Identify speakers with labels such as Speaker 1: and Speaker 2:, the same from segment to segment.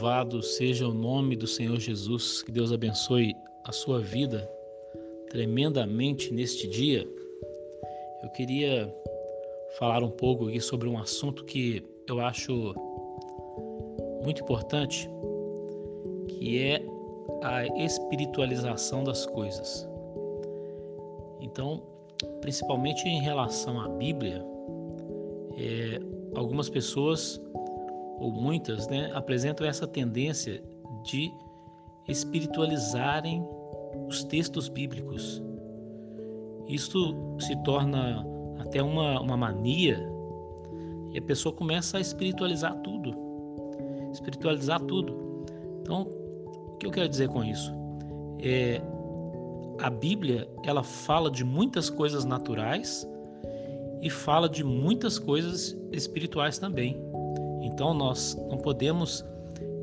Speaker 1: Louvado seja o nome do Senhor Jesus, que Deus abençoe a sua vida tremendamente neste dia. Eu queria falar um pouco aqui sobre um assunto que eu acho muito importante, que é a espiritualização das coisas. Então, principalmente em relação à Bíblia, é, algumas pessoas ou muitas, né, apresentam essa tendência de espiritualizarem os textos bíblicos. Isto se torna até uma, uma mania e a pessoa começa a espiritualizar tudo. Espiritualizar tudo. Então, o que eu quero dizer com isso? É, a Bíblia ela fala de muitas coisas naturais e fala de muitas coisas espirituais também. Então nós não podemos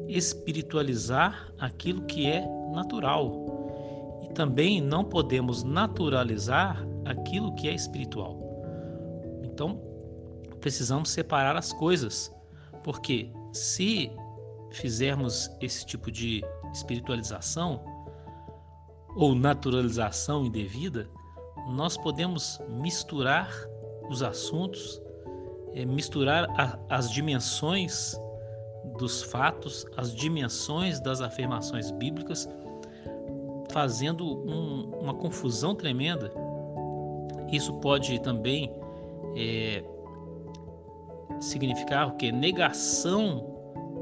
Speaker 1: espiritualizar aquilo que é natural e também não podemos naturalizar aquilo que é espiritual. Então precisamos separar as coisas, porque se fizermos esse tipo de espiritualização ou naturalização indevida, nós podemos misturar os assuntos é, misturar a, as dimensões dos fatos, as dimensões das afirmações bíblicas, fazendo um, uma confusão tremenda. Isso pode também é, significar o que? Negação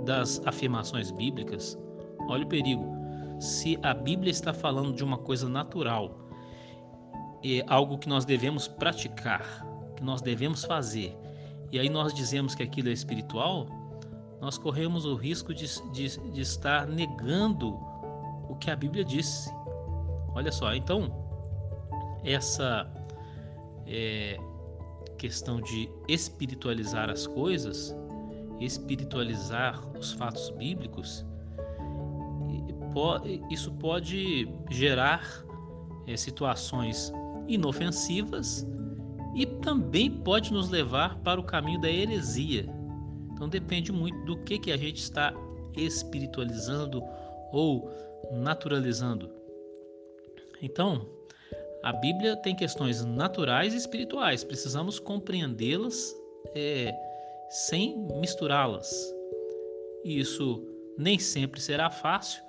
Speaker 1: das afirmações bíblicas. Olha o perigo. Se a Bíblia está falando de uma coisa natural, é algo que nós devemos praticar, que nós devemos fazer, e aí nós dizemos que aquilo é espiritual, nós corremos o risco de, de, de estar negando o que a Bíblia disse. Olha só, então, essa é, questão de espiritualizar as coisas, espiritualizar os fatos bíblicos, isso pode gerar é, situações inofensivas e também pode nos levar para o caminho da heresia. Então depende muito do que, que a gente está espiritualizando ou naturalizando. Então, a Bíblia tem questões naturais e espirituais, precisamos compreendê-las é, sem misturá-las. Isso nem sempre será fácil,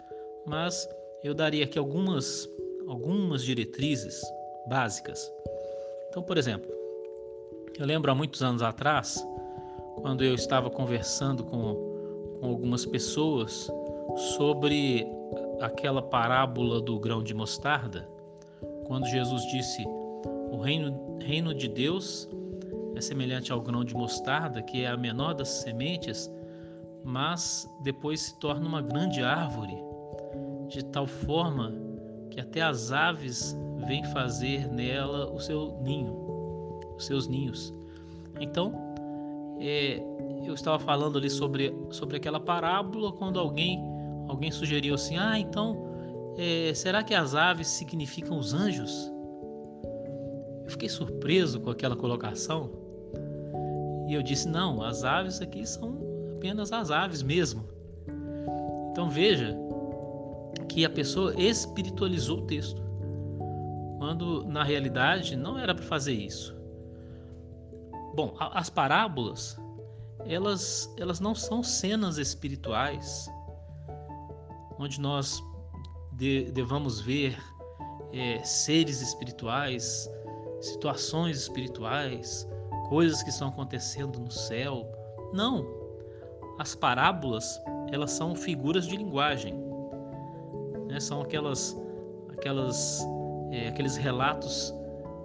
Speaker 1: mas eu daria aqui algumas, algumas diretrizes básicas. Então, por exemplo, eu lembro há muitos anos atrás, quando eu estava conversando com, com algumas pessoas sobre aquela parábola do grão de mostarda, quando Jesus disse: O reino, reino de Deus é semelhante ao grão de mostarda, que é a menor das sementes, mas depois se torna uma grande árvore, de tal forma que até as aves vêm fazer nela o seu ninho os seus ninhos. Então, é, eu estava falando ali sobre, sobre aquela parábola quando alguém alguém sugeriu assim, ah, então é, será que as aves significam os anjos? Eu fiquei surpreso com aquela colocação e eu disse não, as aves aqui são apenas as aves mesmo. Então veja que a pessoa espiritualizou o texto, quando na realidade não era para fazer isso. Bom, as parábolas, elas, elas não são cenas espirituais, onde nós de, devamos ver é, seres espirituais, situações espirituais, coisas que estão acontecendo no céu. Não. As parábolas, elas são figuras de linguagem. Né? São aquelas, aquelas, é, aqueles relatos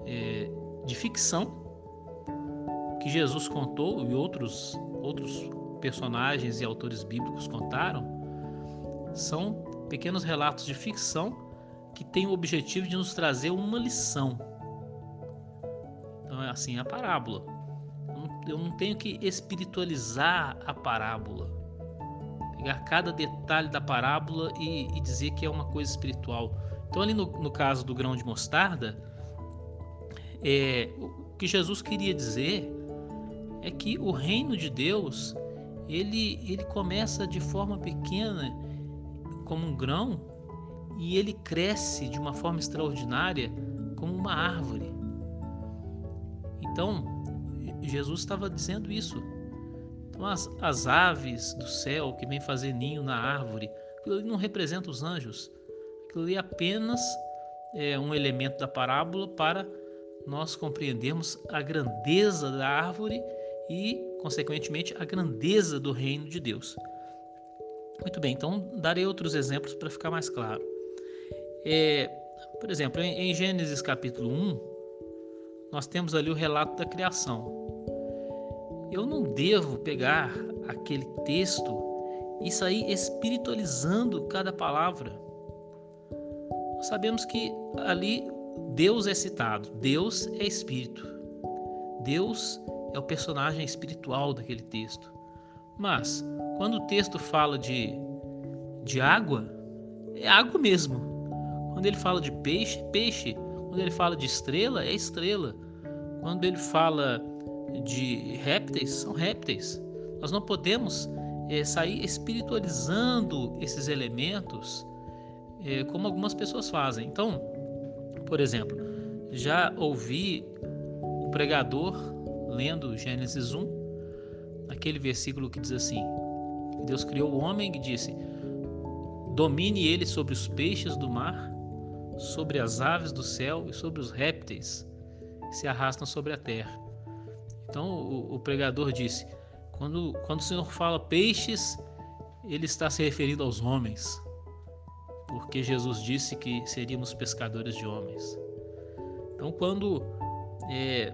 Speaker 1: é, de ficção que Jesus contou e outros, outros personagens e autores bíblicos contaram são pequenos relatos de ficção que têm o objetivo de nos trazer uma lição. Então é assim a parábola. Eu não tenho que espiritualizar a parábola, pegar cada detalhe da parábola e, e dizer que é uma coisa espiritual. Então ali no, no caso do grão de mostarda, é, o que Jesus queria dizer é que o reino de Deus ele, ele começa de forma pequena, como um grão, e ele cresce de uma forma extraordinária, como uma árvore. Então, Jesus estava dizendo isso. Então, as, as aves do céu que vêm fazer ninho na árvore, aquilo ali não representa os anjos. Aquilo ali é apenas é, um elemento da parábola para nós compreendermos a grandeza da árvore e, consequentemente, a grandeza do reino de Deus. Muito bem, então darei outros exemplos para ficar mais claro. É, por exemplo, em, Gênesis capítulo 1, nós temos ali o relato da criação. Eu não devo pegar aquele texto e sair espiritualizando cada palavra. Nós sabemos que ali Deus é citado, Deus é espírito. Deus é o personagem espiritual daquele texto. Mas, quando o texto fala de, de água, é água mesmo. Quando ele fala de peixe, peixe. Quando ele fala de estrela, é estrela. Quando ele fala de répteis, são répteis. Nós não podemos é, sair espiritualizando esses elementos é, como algumas pessoas fazem. Então, por exemplo, já ouvi o pregador lendo Gênesis 1, aquele versículo que diz assim: Deus criou o homem e disse: Domine ele sobre os peixes do mar, sobre as aves do céu e sobre os répteis que se arrastam sobre a terra. Então o, o pregador disse: quando, quando o Senhor fala peixes, ele está se referindo aos homens, porque Jesus disse que seríamos pescadores de homens. Então, quando é,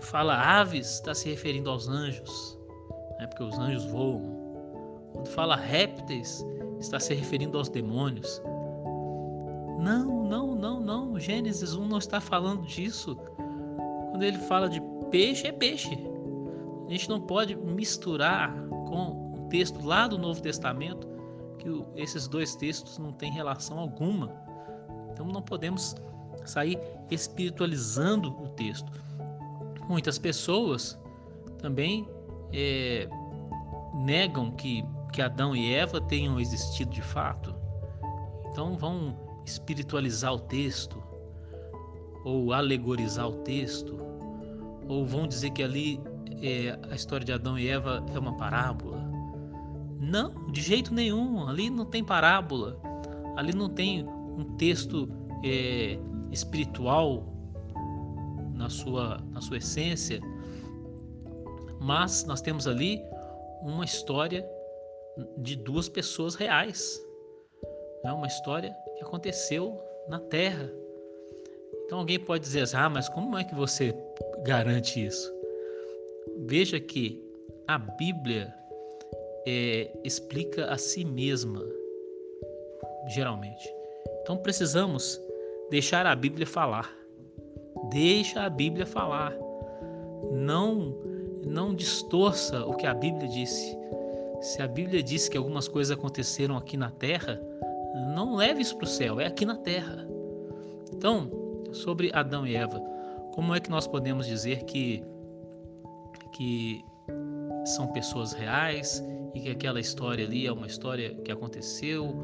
Speaker 1: fala aves, está se referindo aos anjos, né, porque os anjos voam. Quando fala répteis, está se referindo aos demônios. Não, não, não, não. Gênesis 1 não está falando disso. Quando ele fala de peixe, é peixe. A gente não pode misturar com o texto lá do Novo Testamento, que esses dois textos não têm relação alguma. Então não podemos sair espiritualizando o texto. Muitas pessoas também é, negam que, que Adão e Eva tenham existido de fato. Então vão espiritualizar o texto, ou alegorizar o texto, ou vão dizer que ali é, a história de Adão e Eva é uma parábola. Não, de jeito nenhum. Ali não tem parábola. Ali não tem um texto é, espiritual na sua, na sua essência. Mas nós temos ali uma história de duas pessoas reais. É uma história que aconteceu na Terra. Então alguém pode dizer assim, ah, mas como é que você garante isso? Veja que a Bíblia é, explica a si mesma, geralmente. Então precisamos deixar a Bíblia falar. Deixa a Bíblia falar. Não não distorça o que a Bíblia disse. Se a Bíblia disse que algumas coisas aconteceram aqui na terra, não leve isso para o céu, é aqui na terra. Então, sobre Adão e Eva, como é que nós podemos dizer que que são pessoas reais e que aquela história ali é uma história que aconteceu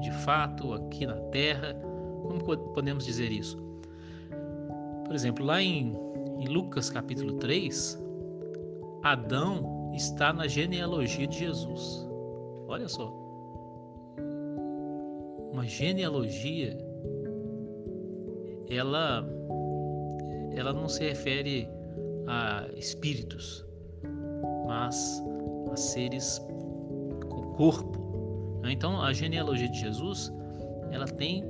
Speaker 1: de fato aqui na Terra? Como podemos dizer isso? Por exemplo, lá em, em Lucas capítulo 3, Adão está na genealogia de Jesus. Olha só. Uma genealogia ela ela não se refere a espíritos, mas a seres com corpo. Então, a genealogia de Jesus, ela tem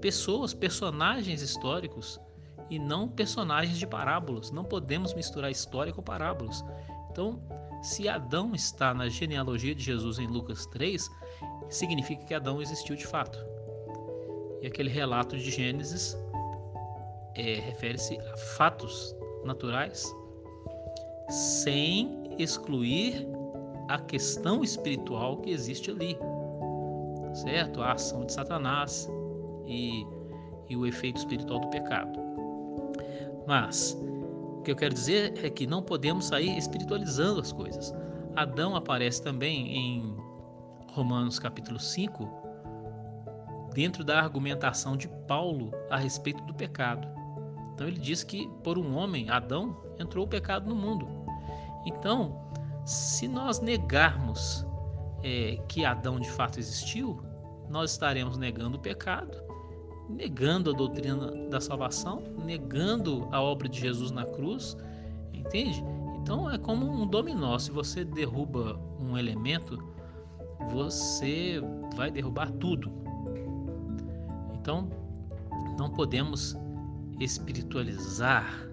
Speaker 1: pessoas, personagens históricos e não personagens de parábolas. Não podemos misturar história com parábolas. Então, se Adão está na genealogia de Jesus em Lucas 3, significa que Adão existiu de fato. E aquele relato de Gênesis é, refere-se a fatos naturais sem excluir a questão espiritual que existe ali, certo? A ação de Satanás e, e o efeito espiritual do pecado. Mas o que eu quero dizer é que não podemos sair espiritualizando as coisas. Adão aparece também em Romanos capítulo 5, dentro da argumentação de Paulo a respeito do pecado. Então ele diz que por um homem, Adão, entrou o pecado no mundo. Então, se nós negarmos é, que Adão de fato existiu, nós estaremos negando o pecado, negando a doutrina da salvação, negando a obra de Jesus na cruz, entende? Então é como um dominó. Se você derruba um elemento, você vai derrubar tudo. Então, não podemos espiritualizar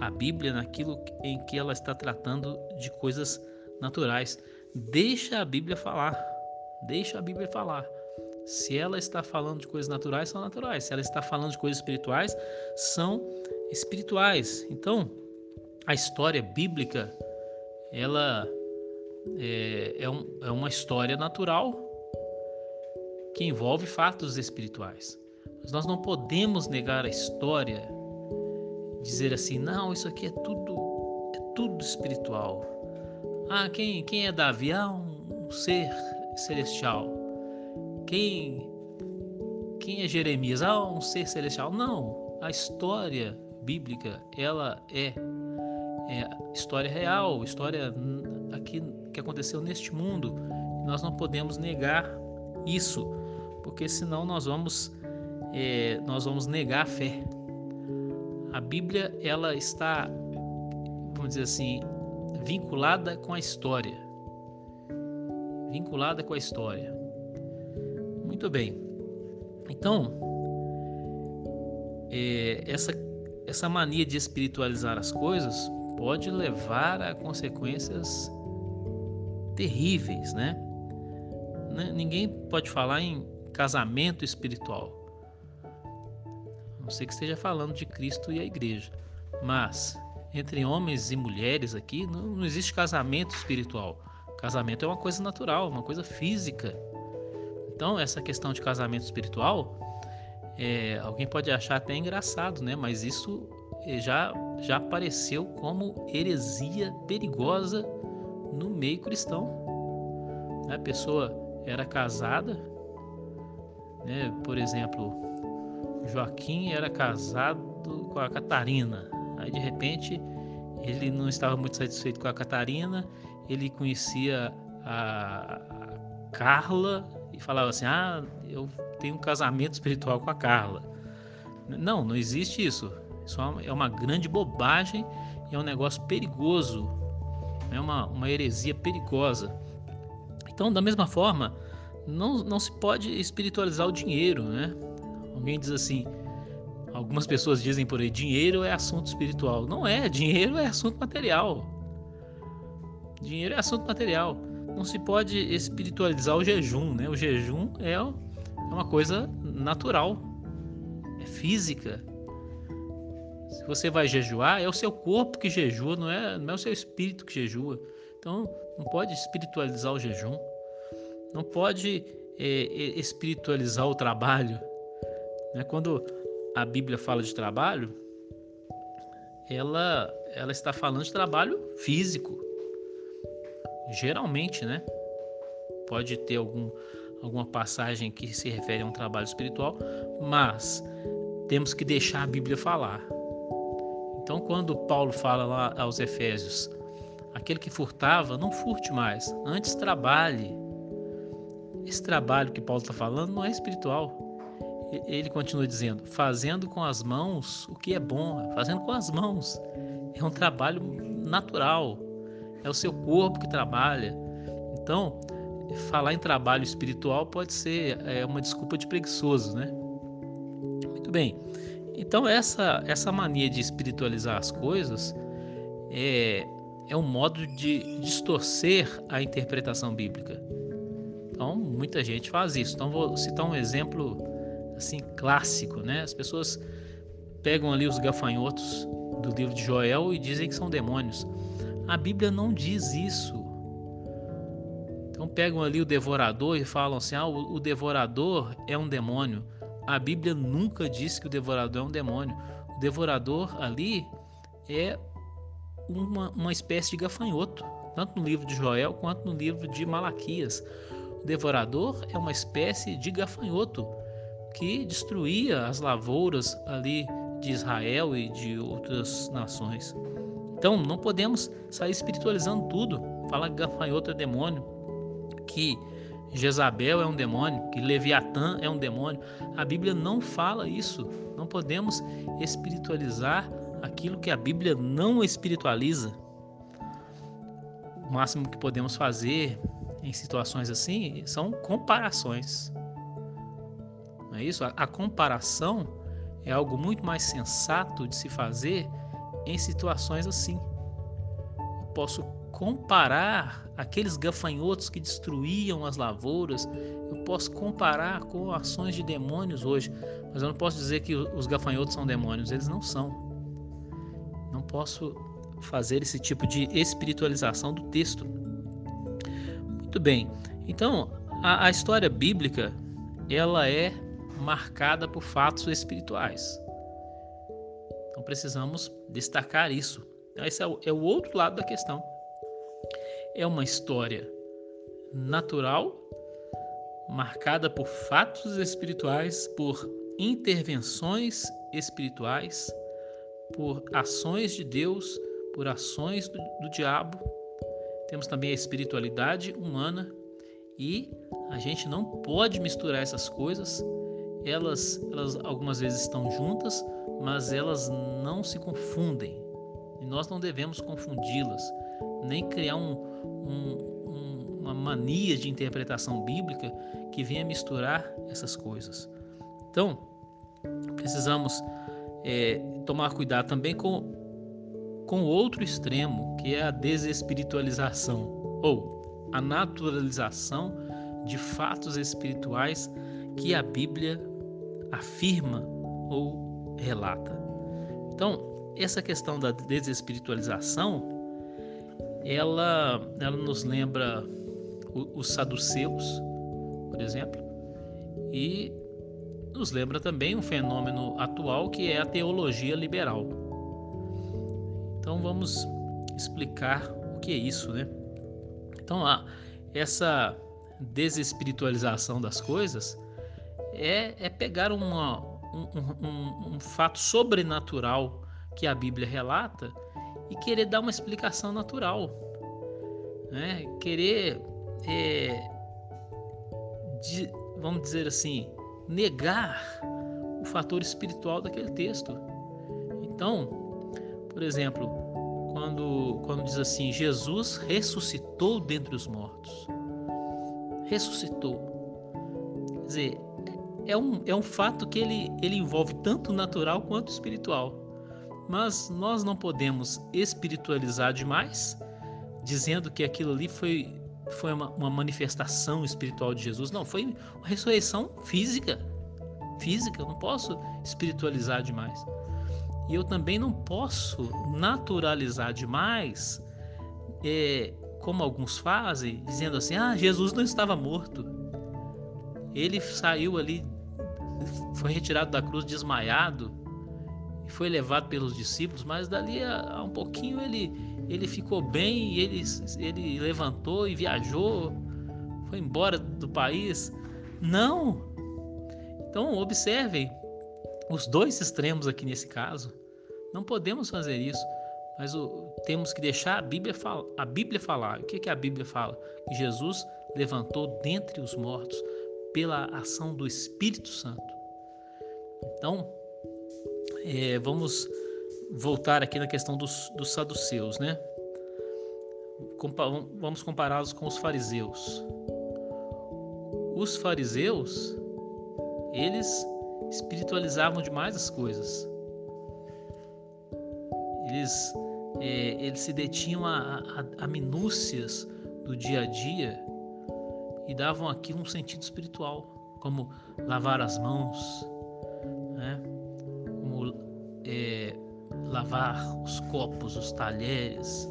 Speaker 1: a Bíblia naquilo em que ela está tratando de coisas naturais. Deixa a Bíblia falar. Deixa a Bíblia falar. Se ela está falando de coisas naturais, são naturais. Se ela está falando de coisas espirituais, são espirituais. Então, a história bíblica, ela é, é, um, é uma história natural que envolve fatos espirituais. Mas nós não podemos negar a história, dizer assim, não, isso aqui é tudo, é tudo espiritual. Ah, quem, quem é Davi? Ah, um, um ser celestial. Quem, quem é Jeremias? Ah, um ser celestial. Não, a história bíblica, ela é, é história real, história aqui que aconteceu neste mundo. Nós não podemos negar isso, porque senão nós vamos é, nós vamos negar a fé. A Bíblia ela está, vamos dizer assim, vinculada com a história. Vinculada com a história. Muito bem. Então, é, essa, essa mania de espiritualizar as coisas pode levar a consequências terríveis, né? Ninguém pode falar em casamento espiritual. A não sei que esteja falando de Cristo e a igreja. Mas entre homens e mulheres aqui não, não existe casamento espiritual. Casamento é uma coisa natural, uma coisa física. Então, essa questão de casamento espiritual, é, alguém pode achar até engraçado, né? Mas isso eh, já, já apareceu como heresia perigosa no meio cristão. A pessoa era casada, né? por exemplo, Joaquim era casado com a Catarina. Aí de repente ele não estava muito satisfeito com a Catarina, ele conhecia a Carla e falava assim: Ah, eu tenho um casamento espiritual com a Carla. Não, não existe isso. Isso é uma grande bobagem e é um negócio perigoso, é uma, uma heresia perigosa. Então, da mesma forma, não, não se pode espiritualizar o dinheiro, né? Alguém diz assim, algumas pessoas dizem por aí, dinheiro é assunto espiritual. Não é, dinheiro é assunto material. Dinheiro é assunto material. Não se pode espiritualizar o jejum, né? O jejum é, é uma coisa natural, é física. Se você vai jejuar, é o seu corpo que jejua, não é, não é o seu espírito que jejua. Então, não pode espiritualizar o jejum, não pode é, é, espiritualizar o trabalho. Né? Quando a Bíblia fala de trabalho, ela, ela está falando de trabalho físico. Geralmente, né? Pode ter algum, alguma passagem que se refere a um trabalho espiritual, mas temos que deixar a Bíblia falar. Então, quando Paulo fala lá aos Efésios, aquele que furtava, não furte mais, antes trabalhe. Esse trabalho que Paulo está falando não é espiritual. Ele continua dizendo, fazendo com as mãos o que é bom, fazendo com as mãos. É um trabalho natural, é o seu corpo que trabalha. Então, falar em trabalho espiritual pode ser é, uma desculpa de preguiçoso, né? Muito bem. Então, essa, essa mania de espiritualizar as coisas é, é um modo de distorcer a interpretação bíblica. Então, muita gente faz isso. Então, vou citar um exemplo assim clássico, né? As pessoas pegam ali os gafanhotos do livro de Joel e dizem que são demônios. A Bíblia não diz isso. Então pegam ali o devorador e falam assim: ah, o, devorador é um demônio. A Bíblia nunca diz que o devorador é um demônio. O devorador ali é uma, uma espécie de gafanhoto. tanto no livro de Joel quanto no livro de Malaquias. O devorador é uma espécie de gafanhoto que destruía as lavouras ali de Israel e de outras nações. Então, não podemos sair espiritualizando tudo. Falar que gafanhoto é demônio, que Jezabel é um demônio, que Leviatã é um demônio. A Bíblia não fala isso. Não podemos espiritualizar aquilo que a Bíblia não espiritualiza. O máximo que podemos fazer em situações assim são comparações. Não é isso? A, comparação é algo muito mais sensato de se fazer em situações assim. Eu posso comparar aqueles gafanhotos que destruíam as lavouras, eu posso comparar com ações de demônios hoje, mas eu não posso dizer que os gafanhotos são demônios, eles não são. Não posso fazer esse tipo de espiritualização do texto. Muito bem. Então, a, a história bíblica, ela é marcada por fatos espirituais. Então precisamos destacar isso. Esse é o, é o outro lado da questão. É uma história natural, marcada por fatos espirituais, por intervenções espirituais, por ações de Deus, por ações do, do diabo. Temos também a espiritualidade humana e a gente não pode misturar essas coisas. Elas, elas algumas vezes estão juntas, mas elas não se confundem. E nós não devemos confundi-las, nem criar um, um, uma mania de interpretação bíblica que venha misturar essas coisas. Então, precisamos é, tomar cuidado também com com outro extremo, que é a desespiritualização ou a naturalização de fatos espirituais que a Bíblia afirma ou relata. Então, essa questão da desespiritualização, ela, ela nos lembra os saduceus, por exemplo, e nos lembra também um fenômeno atual que é a teologia liberal. Então vamos explicar o que é isso, né? Então, a, essa desespiritualização das coisas é, é pegar uma, um, um, fato sobrenatural que a Bíblia relata e querer dar uma explicação natural, né? Querer, é, de, vamos dizer assim, negar o fator espiritual daquele texto. Então, por exemplo, quando, quando diz assim: Jesus ressuscitou dentre os mortos. Ressuscitou. Quer dizer, é um, é um fato que ele, ele envolve tanto natural quanto espiritual. Mas nós não podemos espiritualizar demais, dizendo que aquilo ali foi, foi uma, uma manifestação espiritual de Jesus. Não, foi uma ressurreição física. Física, eu não posso espiritualizar demais. E eu também não posso naturalizar demais, é, como alguns fazem, dizendo assim: ah, Jesus não estava morto. Ele saiu ali, foi retirado da cruz desmaiado e foi levado pelos discípulos, mas dali a, a um pouquinho ele, ele ficou bem e ele, ele levantou e viajou, foi embora do país. Não! Então, observem, os dois extremos aqui nesse caso. Não podemos fazer isso, mas o, temos que deixar a Bíblia, fala, a Bíblia falar. O que, que a Bíblia fala? Que Jesus levantou dentre os mortos pela ação do Espírito Santo. Então, é, vamos voltar aqui na questão dos, dos saduceus, né? Compa vamos compará-los com os fariseus. Os fariseus, eles espiritualizavam demais as coisas. Eles, é, eles se detinham a, a, a minúcias do dia a dia e davam aquilo um sentido espiritual, como lavar as mãos, né? como é, lavar os copos, os talheres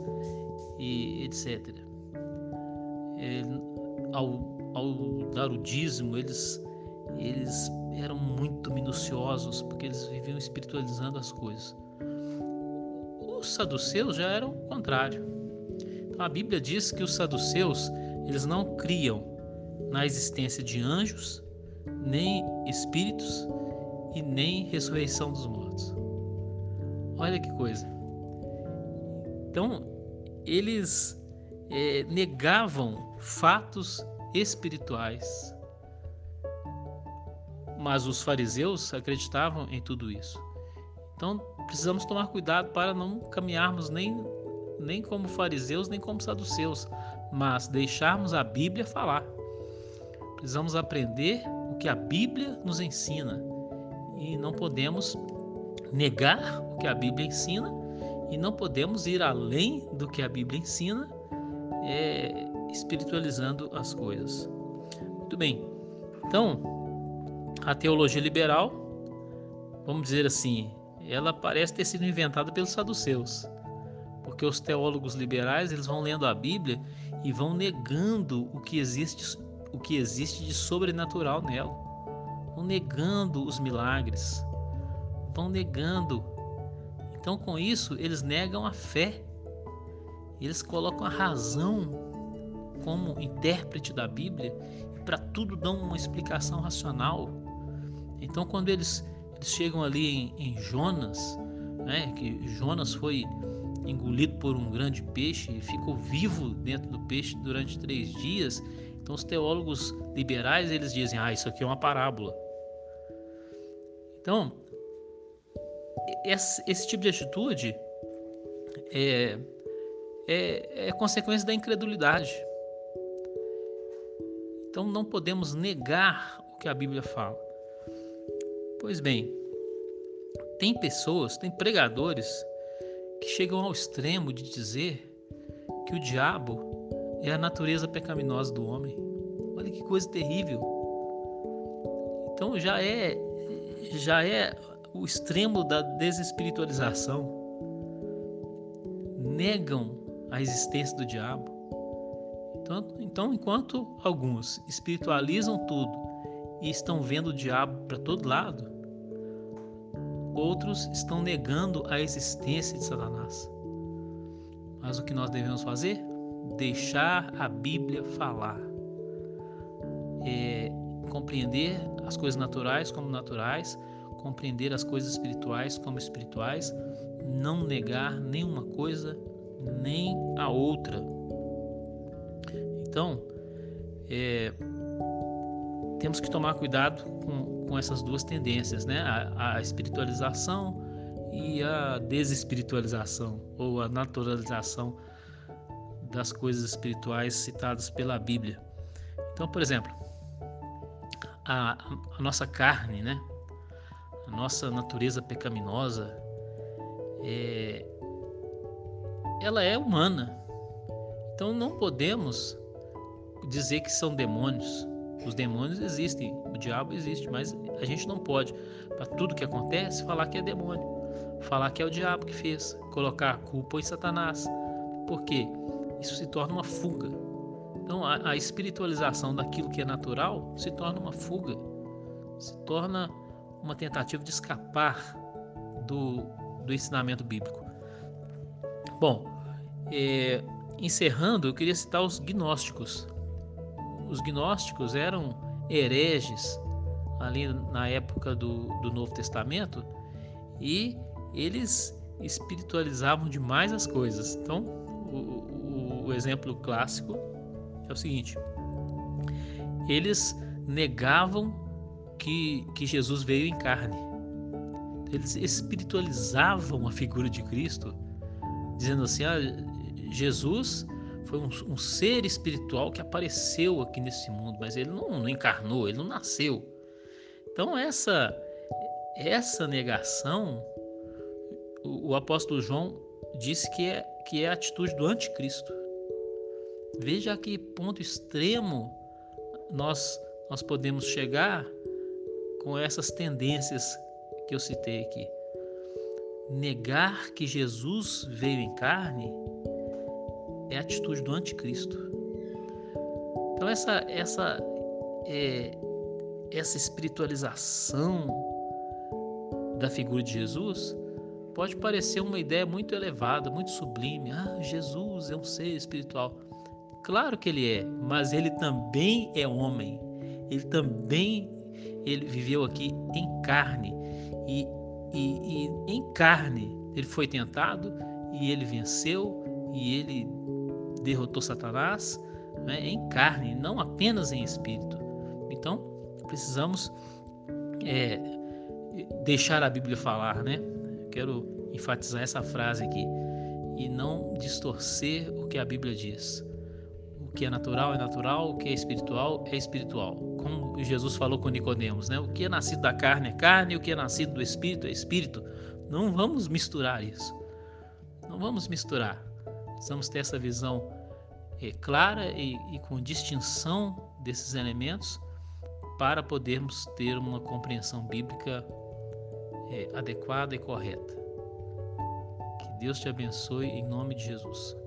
Speaker 1: e etc. É, ao, ao dar o dízimo, eles, eles eram muito minuciosos, porque eles viviam espiritualizando as coisas. Os saduceus já eram o contrário. Então A Bíblia diz que os saduceus, eles não criam na existência de anjos, nem espíritos e nem ressurreição dos mortos. Olha que coisa. Então, eles é, negavam fatos espirituais, mas os fariseus acreditavam em tudo isso. Então, precisamos tomar cuidado para não caminharmos nem, nem como fariseus, nem como saduceus, mas deixarmos a Bíblia falar. Precisamos aprender o que a Bíblia nos ensina e não podemos negar o que a Bíblia ensina e não podemos ir além do que a Bíblia ensina, é, espiritualizando as coisas. Muito bem. Então, a teologia liberal, vamos dizer assim, ela parece ter sido inventada pelos saduceus, porque os teólogos liberais eles vão lendo a Bíblia e vão negando o que existe, o que existe de sobrenatural nela, vão negando os milagres, vão negando. Então, com isso, eles negam a fé. Eles colocam a razão como intérprete da Bíblia e para tudo dão uma explicação racional. Então, quando eles, eles chegam ali em, em Jonas, né, que Jonas foi engolido por um grande peixe e ficou vivo dentro do peixe durante três dias. Então, os teólogos liberais eles dizem: ah, isso aqui é uma parábola. Então, esse, esse tipo de atitude é, é, é consequência da incredulidade. Então, não podemos negar o que a Bíblia fala. Pois bem, tem pessoas, tem pregadores que chegam ao extremo de dizer que o diabo é a natureza pecaminosa do homem. Olha que coisa terrível. Então já é já é o extremo da desespiritualização. Negam a existência do diabo. Então, então enquanto alguns espiritualizam tudo e estão vendo o diabo para todo lado, outros estão negando a existência de Satanás. Mas o que nós devemos fazer? Deixar a Bíblia falar. É, compreender as coisas naturais como naturais, compreender as coisas espirituais como espirituais, não negar nenhuma coisa nem a outra. Então, é, temos que tomar cuidado com, com essas duas tendências, né? A, a, espiritualização e a desespiritualização ou a naturalização das coisas espirituais citadas pela Bíblia. Então, por exemplo, a, a nossa carne, né? A nossa natureza pecaminosa, é, ela é humana. Então não podemos dizer que são demônios, os demônios existem, o diabo existe, mas a gente não pode, para tudo que acontece, falar que é demônio, falar que é o diabo que fez, colocar a culpa em Satanás. Por quê? Isso se torna uma fuga. Então, a, a espiritualização daquilo que é natural se torna uma fuga, se torna uma tentativa de escapar do, do ensinamento bíblico. Bom, é, encerrando, eu queria citar os gnósticos os gnósticos eram hereges ali na época do, do Novo Testamento e eles espiritualizavam demais as coisas. Então, o exemplo clássico é o seguinte: eles negavam que, que Jesus veio em carne. Eles espiritualizavam a figura de Cristo, dizendo assim: ah, Jesus foi um, um, ser espiritual que apareceu aqui nesse mundo, mas ele não, não encarnou, ele não nasceu. Então essa essa negação, o, o apóstolo João disse que é que é a atitude do anticristo. Veja a que ponto extremo nós nós podemos chegar com essas tendências que eu citei aqui. Negar que Jesus veio em carne é a atitude do anticristo. Então essa essa é, essa espiritualização da figura de Jesus pode parecer uma ideia muito elevada, muito sublime. Ah, Jesus é um ser espiritual. Claro que ele é, mas ele também é homem. Ele também ele viveu aqui em carne e, e, e em carne ele foi tentado e ele venceu e ele derrotou Satanás né, em carne, não apenas em espírito. Então precisamos é, deixar a Bíblia falar, né? Quero enfatizar essa frase aqui e não distorcer o que a Bíblia diz. O que é natural é natural, o que é espiritual é espiritual. Como Jesus falou com Nicodemos, né? O que é nascido da carne é carne, o que é nascido do espírito é espírito. Não vamos misturar isso. Não vamos misturar. Precisamos ter essa visão é, clara e, e com distinção desses elementos para podermos ter uma compreensão bíblica é, adequada e correta. Que Deus te abençoe em nome de Jesus.